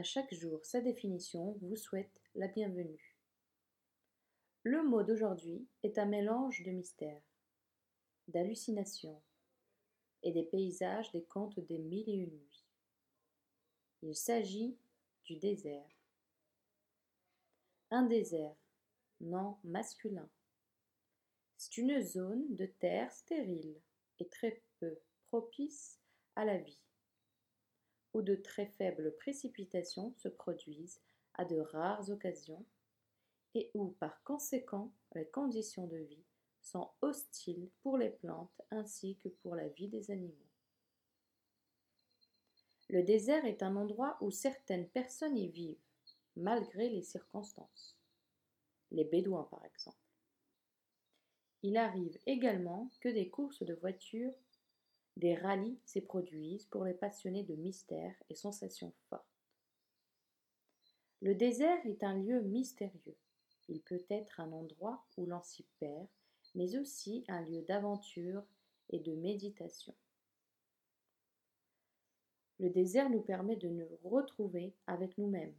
À chaque jour, sa définition vous souhaite la bienvenue. Le mot d'aujourd'hui est un mélange de mystères, d'hallucinations et des paysages des contes des mille et une nuits. Il s'agit du désert. Un désert, non masculin. C'est une zone de terre stérile et très peu propice à la vie où de très faibles précipitations se produisent à de rares occasions et où par conséquent les conditions de vie sont hostiles pour les plantes ainsi que pour la vie des animaux. Le désert est un endroit où certaines personnes y vivent, malgré les circonstances. Les Bédouins par exemple. Il arrive également que des courses de voitures des rallyes s'y produisent pour les passionnés de mystères et sensations fortes. Le désert est un lieu mystérieux. Il peut être un endroit où l'on s'y perd, mais aussi un lieu d'aventure et de méditation. Le désert nous permet de nous retrouver avec nous-mêmes,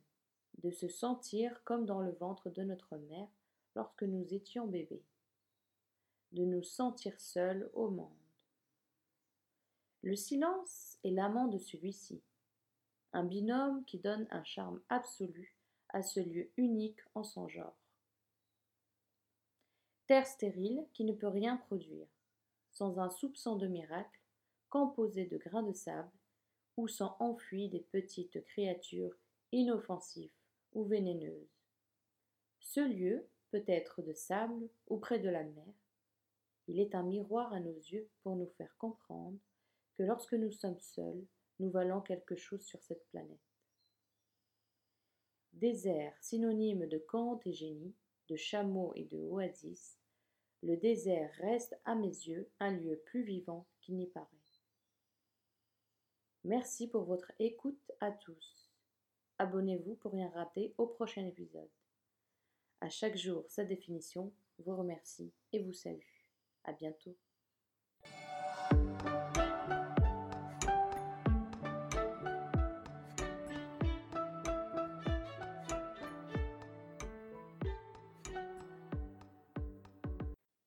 de se sentir comme dans le ventre de notre mère lorsque nous étions bébés, de nous sentir seuls au monde. Le silence est l'amant de celui-ci, un binôme qui donne un charme absolu à ce lieu unique en son genre. Terre stérile qui ne peut rien produire, sans un soupçon de miracle, composé de grains de sable, où sont enfuies des petites créatures inoffensives ou vénéneuses. Ce lieu peut être de sable ou près de la mer. Il est un miroir à nos yeux pour nous faire comprendre que lorsque nous sommes seuls, nous valons quelque chose sur cette planète. Désert, synonyme de conte et génie, de chameau et de oasis, le désert reste à mes yeux un lieu plus vivant qu'il n'y paraît. Merci pour votre écoute à tous. Abonnez-vous pour rien rater au prochain épisode. À chaque jour, sa définition vous remercie et vous salue. À bientôt.